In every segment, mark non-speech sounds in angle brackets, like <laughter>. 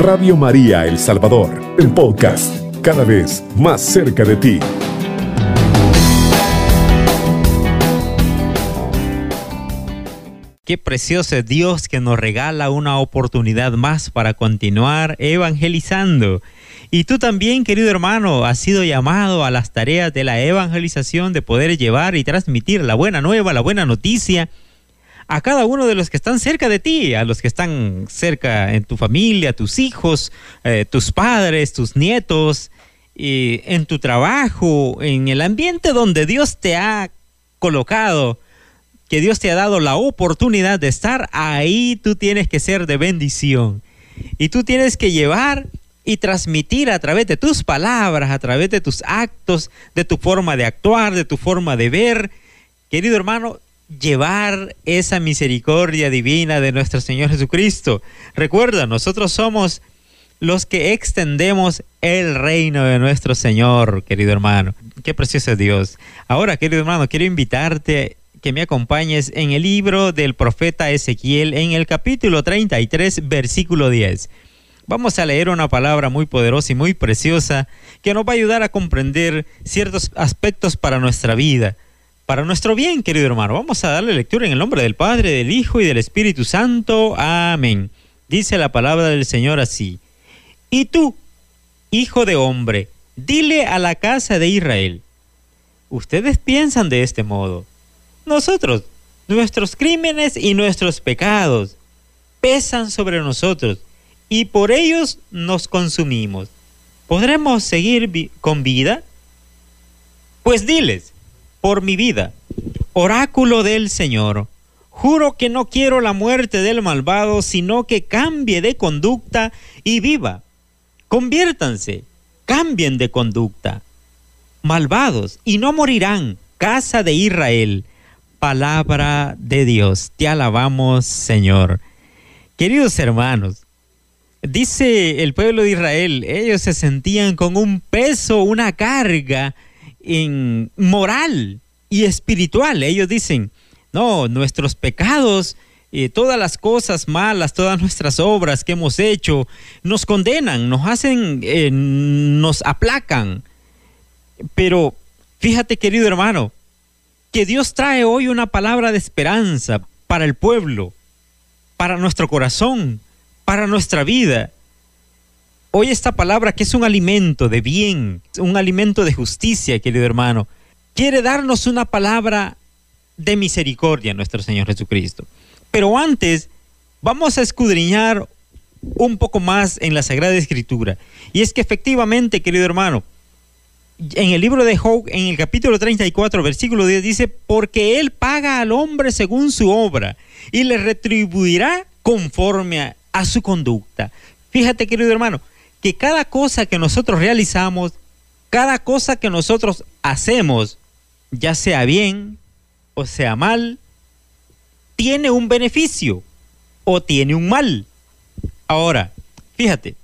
Radio María El Salvador, el podcast, cada vez más cerca de ti. Qué precioso es Dios que nos regala una oportunidad más para continuar evangelizando. Y tú también, querido hermano, has sido llamado a las tareas de la evangelización, de poder llevar y transmitir la buena nueva, la buena noticia a cada uno de los que están cerca de ti, a los que están cerca en tu familia, tus hijos, eh, tus padres, tus nietos, en tu trabajo, en el ambiente donde Dios te ha colocado, que Dios te ha dado la oportunidad de estar, ahí tú tienes que ser de bendición. Y tú tienes que llevar y transmitir a través de tus palabras, a través de tus actos, de tu forma de actuar, de tu forma de ver. Querido hermano, llevar esa misericordia divina de nuestro Señor Jesucristo. Recuerda, nosotros somos los que extendemos el reino de nuestro Señor, querido hermano. Qué precioso Dios. Ahora, querido hermano, quiero invitarte que me acompañes en el libro del profeta Ezequiel, en el capítulo 33, versículo 10. Vamos a leer una palabra muy poderosa y muy preciosa que nos va a ayudar a comprender ciertos aspectos para nuestra vida para nuestro bien, querido hermano. Vamos a darle lectura en el nombre del Padre, del Hijo y del Espíritu Santo. Amén. Dice la palabra del Señor así. Y tú, hijo de hombre, dile a la casa de Israel, ustedes piensan de este modo. Nosotros, nuestros crímenes y nuestros pecados pesan sobre nosotros y por ellos nos consumimos. ¿Podremos seguir con vida? Pues diles, por mi vida. Oráculo del Señor, juro que no quiero la muerte del malvado, sino que cambie de conducta y viva. Conviértanse, cambien de conducta. Malvados, y no morirán, casa de Israel. Palabra de Dios, te alabamos Señor. Queridos hermanos, dice el pueblo de Israel, ellos se sentían con un peso, una carga, en moral y espiritual. Ellos dicen, no, nuestros pecados, eh, todas las cosas malas, todas nuestras obras que hemos hecho, nos condenan, nos hacen, eh, nos aplacan. Pero fíjate, querido hermano, que Dios trae hoy una palabra de esperanza para el pueblo, para nuestro corazón, para nuestra vida. Hoy esta palabra que es un alimento de bien, un alimento de justicia, querido hermano, quiere darnos una palabra de misericordia, nuestro Señor Jesucristo. Pero antes, vamos a escudriñar un poco más en la Sagrada Escritura. Y es que efectivamente, querido hermano, en el libro de Job, en el capítulo 34, versículo 10, dice, porque Él paga al hombre según su obra y le retribuirá conforme a, a su conducta. Fíjate, querido hermano, que cada cosa que nosotros realizamos, cada cosa que nosotros hacemos, ya sea bien o sea mal, tiene un beneficio o tiene un mal. Ahora, fíjate,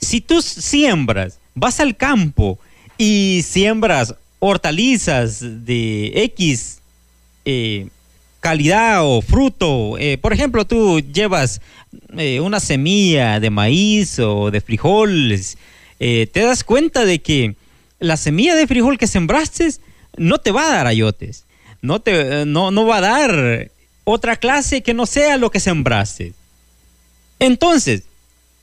si tú siembras, vas al campo y siembras hortalizas de X eh, calidad o fruto. Eh, por ejemplo, tú llevas eh, una semilla de maíz o de frijoles, eh, te das cuenta de que la semilla de frijol que sembraste no te va a dar ayotes, no, te, no, no va a dar otra clase que no sea lo que sembraste. Entonces,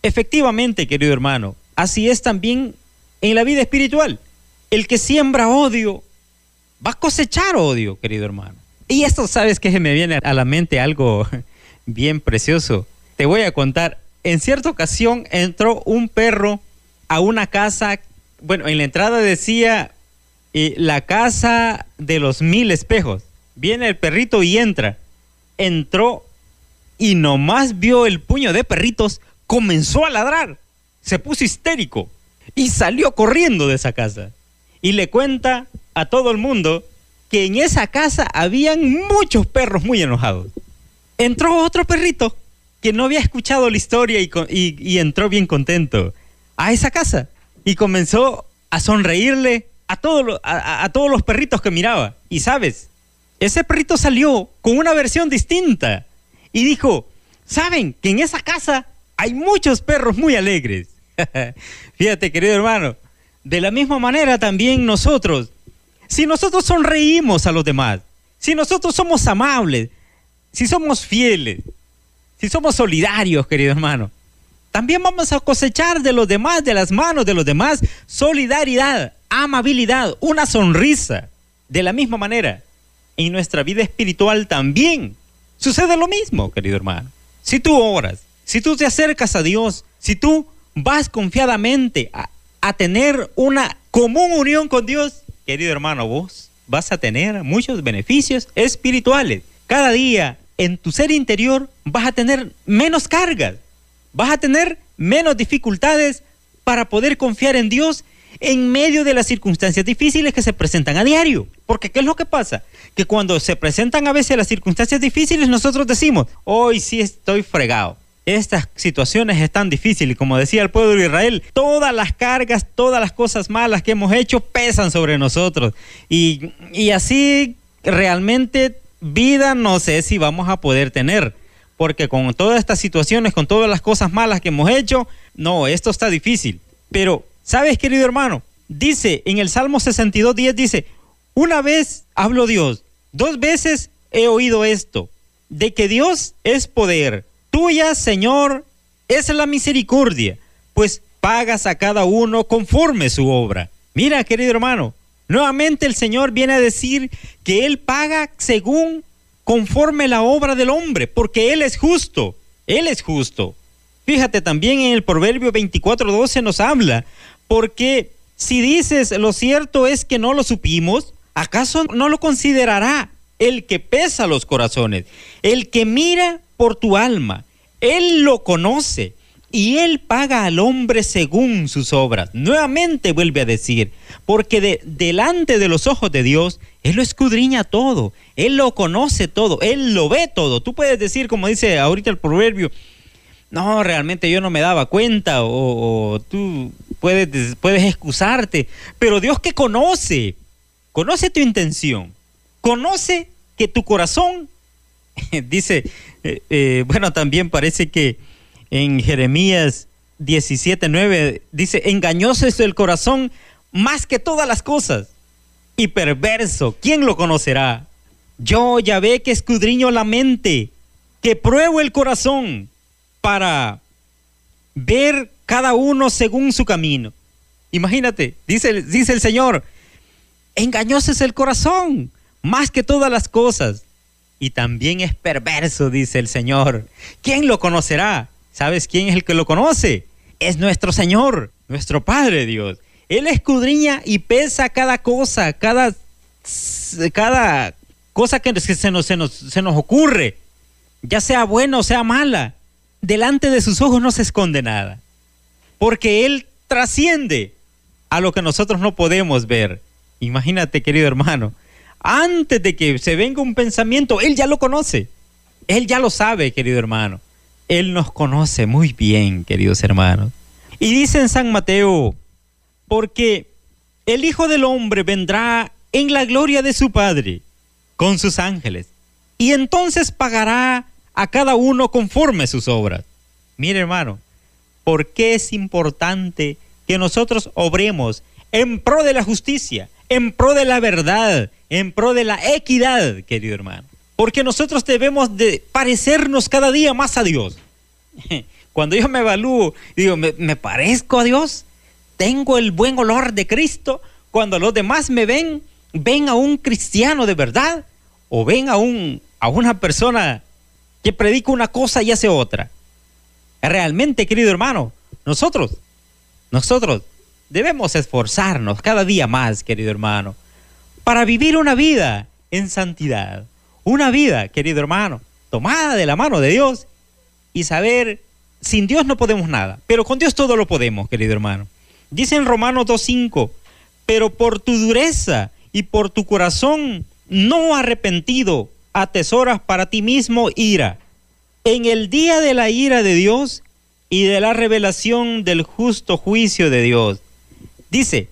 efectivamente, querido hermano, así es también en la vida espiritual. El que siembra odio va a cosechar odio, querido hermano. Y esto, ¿sabes que Me viene a la mente algo <laughs> bien precioso. Te voy a contar. En cierta ocasión entró un perro a una casa. Bueno, en la entrada decía eh, la casa de los mil espejos. Viene el perrito y entra. Entró y nomás vio el puño de perritos, comenzó a ladrar. Se puso histérico y salió corriendo de esa casa. Y le cuenta a todo el mundo que en esa casa habían muchos perros muy enojados. Entró otro perrito que no había escuchado la historia y, entró bien contento a esa casa y comenzó a sonreírle a, a, todos los perritos que miraba. Y sabes, ese perrito salió con una versión distinta y dijo, ¿saben que en esa casa hay muchos perros muy alegres. <laughs> Fíjate, querido hermano, de la misma manera también nosotros, si nosotros sonreímos a los demás, si nosotros somos amables, si somos fieles, si somos solidarios, querido hermano, también vamos a cosechar de los demás, de las manos de los demás, solidaridad, amabilidad, una sonrisa. De la misma manera, en nuestra vida espiritual también sucede lo mismo, querido hermano. Si tú oras, si tú te acercas a Dios, si tú vas confiadamente a, a tener una común unión con Dios, querido hermano, vos vas a tener muchos beneficios espirituales. Cada día en tu ser interior vas a tener menos cargas, vas a tener menos dificultades para poder confiar en Dios en medio de las circunstancias difíciles que se presentan a diario. Porque ¿qué es lo que pasa? Que cuando se presentan a veces las circunstancias difíciles, nosotros decimos, hoy sí estoy fregado. Estas situaciones están difíciles, como decía el pueblo de Israel, todas las cargas, todas las cosas malas que hemos hecho pesan sobre nosotros. Y, y así realmente vida no sé si vamos a poder tener porque con todas estas situaciones, con todas las cosas malas que hemos hecho, no, esto está difícil. Pero, ¿sabes, querido hermano? Dice en el Salmo 62, 10, dice, una vez habló Dios, dos veces he oído esto, de que Dios es poder, tuya, Señor, es la misericordia, pues pagas a cada uno conforme su obra. Mira, querido hermano, nuevamente el Señor viene a decir que Él paga según conforme la obra del hombre, porque Él es justo, Él es justo. Fíjate también en el Proverbio 24:12 nos habla, porque si dices lo cierto es que no lo supimos, ¿acaso no lo considerará el que pesa los corazones, el que mira por tu alma? Él lo conoce y él paga al hombre según sus obras. Nuevamente vuelve a decir, porque de, delante de los ojos de Dios, Él lo escudriña todo, Él lo conoce todo, Él lo ve todo. Tú puedes decir, como dice ahorita el proverbio, no, realmente yo no me daba cuenta, o, o tú puedes, puedes excusarte, pero Dios que conoce, conoce tu intención, conoce que tu corazón, <laughs> dice, eh, eh, bueno, también parece que en Jeremías 17:9 dice, engañoso es el corazón más que todas las cosas y perverso, ¿quién lo conocerá? Yo ya ve que escudriño la mente, que pruebo el corazón para ver cada uno según su camino. Imagínate, dice, dice el Señor, engañoso es el corazón más que todas las cosas y también es perverso, dice el Señor. ¿Quién lo conocerá? ¿Sabes quién es el que lo conoce? Es nuestro Señor, nuestro Padre Dios. Él escudriña y pesa cada cosa, cada, cada cosa que se nos, se, nos, se nos ocurre, ya sea buena o sea mala. Delante de sus ojos no se esconde nada, porque Él trasciende a lo que nosotros no podemos ver. Imagínate, querido hermano, antes de que se venga un pensamiento, Él ya lo conoce. Él ya lo sabe, querido hermano. Él nos conoce muy bien, queridos hermanos. Y dice en San Mateo, porque el Hijo del Hombre vendrá en la gloria de su Padre con sus ángeles, y entonces pagará a cada uno conforme sus obras. Mire hermano, ¿por qué es importante que nosotros obremos en pro de la justicia, en pro de la verdad, en pro de la equidad, querido hermano? Porque nosotros debemos de parecernos cada día más a Dios. <laughs> Cuando yo me evalúo, digo, ¿me, ¿me, parezco a Dios? ¿Tengo el buen olor de Cristo? Cuando los demás me ven, ven a un cristiano de verdad o ven a, un, a una persona que predica una cosa y hace otra. Realmente, querido hermano, nosotros, nosotros debemos esforzarnos cada día más, querido hermano, para vivir una vida en santidad. Una vida, querido hermano, tomada de la mano de Dios y saber, sin Dios no podemos nada, pero con Dios todo lo podemos, querido hermano. Dice en Romanos 2.5, pero por tu dureza y por tu corazón no arrepentido, atesoras para ti mismo ira. En el día de la ira de Dios y de la revelación del justo juicio de Dios. Dice,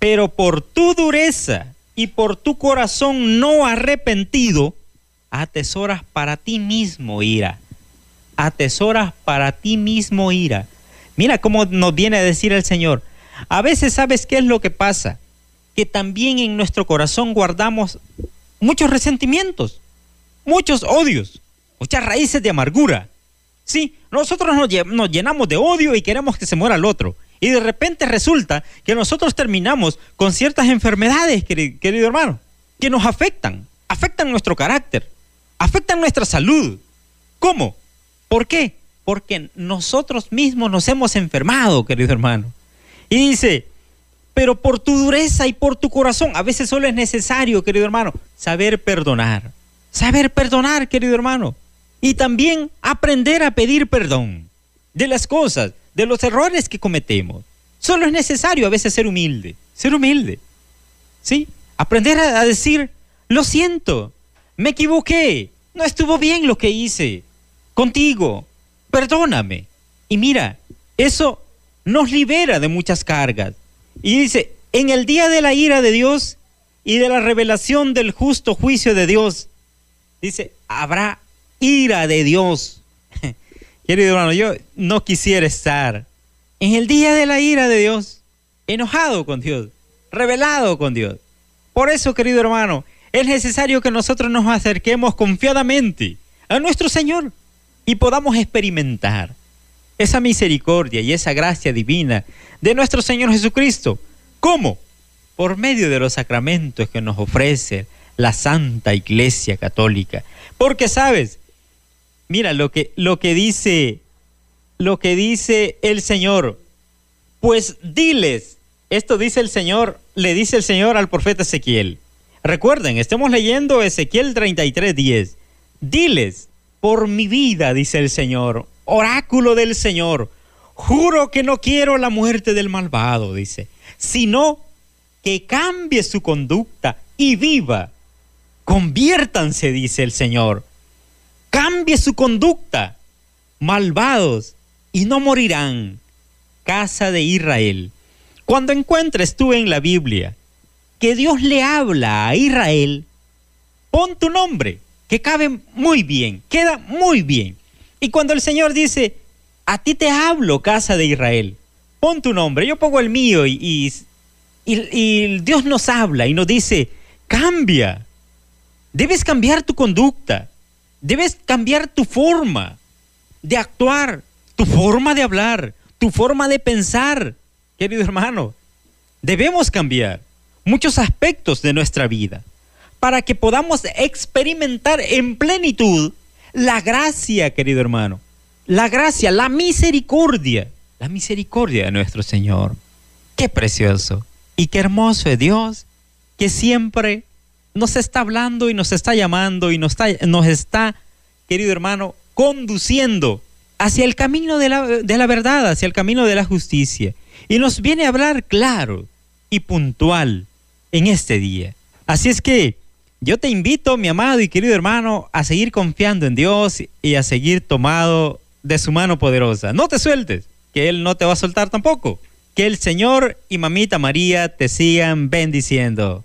pero por tu dureza y por tu corazón no arrepentido, atesoras para ti mismo ira. atesoras para ti mismo ira. Mira cómo nos viene a decir el Señor. A veces sabes qué es lo que pasa, que también en nuestro corazón guardamos muchos resentimientos, muchos odios, muchas raíces de amargura. Sí, nosotros nos llenamos de odio y queremos que se muera el otro. Y de repente resulta que nosotros terminamos con ciertas enfermedades, querido hermano, que nos afectan, afectan nuestro carácter, afectan nuestra salud. ¿Cómo? ¿Por qué? Porque nosotros mismos nos hemos enfermado, querido hermano. Y dice, pero por tu dureza y por tu corazón, a veces solo es necesario, querido hermano, saber perdonar. Saber perdonar, querido hermano. Y también aprender a pedir perdón de las cosas, de los errores que cometemos. Solo es necesario a veces ser humilde, ser humilde. ¿Sí? Aprender a, decir, lo siento, me equivoqué, no estuvo bien lo que hice contigo, perdóname. Y mira, eso nos libera de muchas cargas. Y dice, en el día de la ira de Dios y de la revelación del justo juicio de Dios, dice, habrá ira de Dios. Querido hermano, yo no quisiera estar en el día de la ira de Dios, enojado con Dios, revelado con Dios. Por eso, querido hermano, es necesario que nosotros nos acerquemos confiadamente a nuestro Señor y podamos experimentar esa misericordia y esa gracia divina de nuestro Señor Jesucristo. ¿Cómo? Por medio de los sacramentos que nos ofrece la Santa Iglesia Católica. Porque sabes, mira lo que, lo que dice lo que dice el Señor. Pues diles, esto dice el Señor, le dice el Señor al profeta Ezequiel. Recuerden, estamos leyendo Ezequiel 33, 10. Diles, por mi vida, dice el Señor, oráculo del Señor, juro que no quiero la muerte del malvado, dice, sino que cambie su conducta y viva. Conviértanse, dice el Señor. Cambie su conducta, malvados, y no morirán, casa de Israel. Cuando encuentres tú en la Biblia que Dios le habla a Israel, pon tu nombre, que cabe muy bien, queda muy bien. Y cuando el Señor dice, a ti te hablo, casa de Israel, pon tu nombre, yo pongo el mío y, y Dios nos habla y nos dice, cambia, debes cambiar tu conducta, debes cambiar tu forma de actuar, tu forma de hablar, tu forma de pensar, querido hermano. Debemos cambiar muchos aspectos de nuestra vida para que podamos experimentar en plenitud la gracia, querido hermano. La gracia, la misericordia, la misericordia de nuestro Señor. Qué precioso y qué hermoso es Dios que siempre nos está hablando y nos está llamando y nos está, nos está querido hermano, conduciendo hacia el camino de la, de la verdad, hacia el camino de la justicia. Y nos viene a hablar claro y puntual en este día. Así es que yo te invito, mi amado y querido hermano, a seguir confiando en Dios y a seguir tomado de su mano poderosa. No te sueltes, que Él no te va a soltar tampoco. Que el Señor y Mamita María te sigan bendiciendo.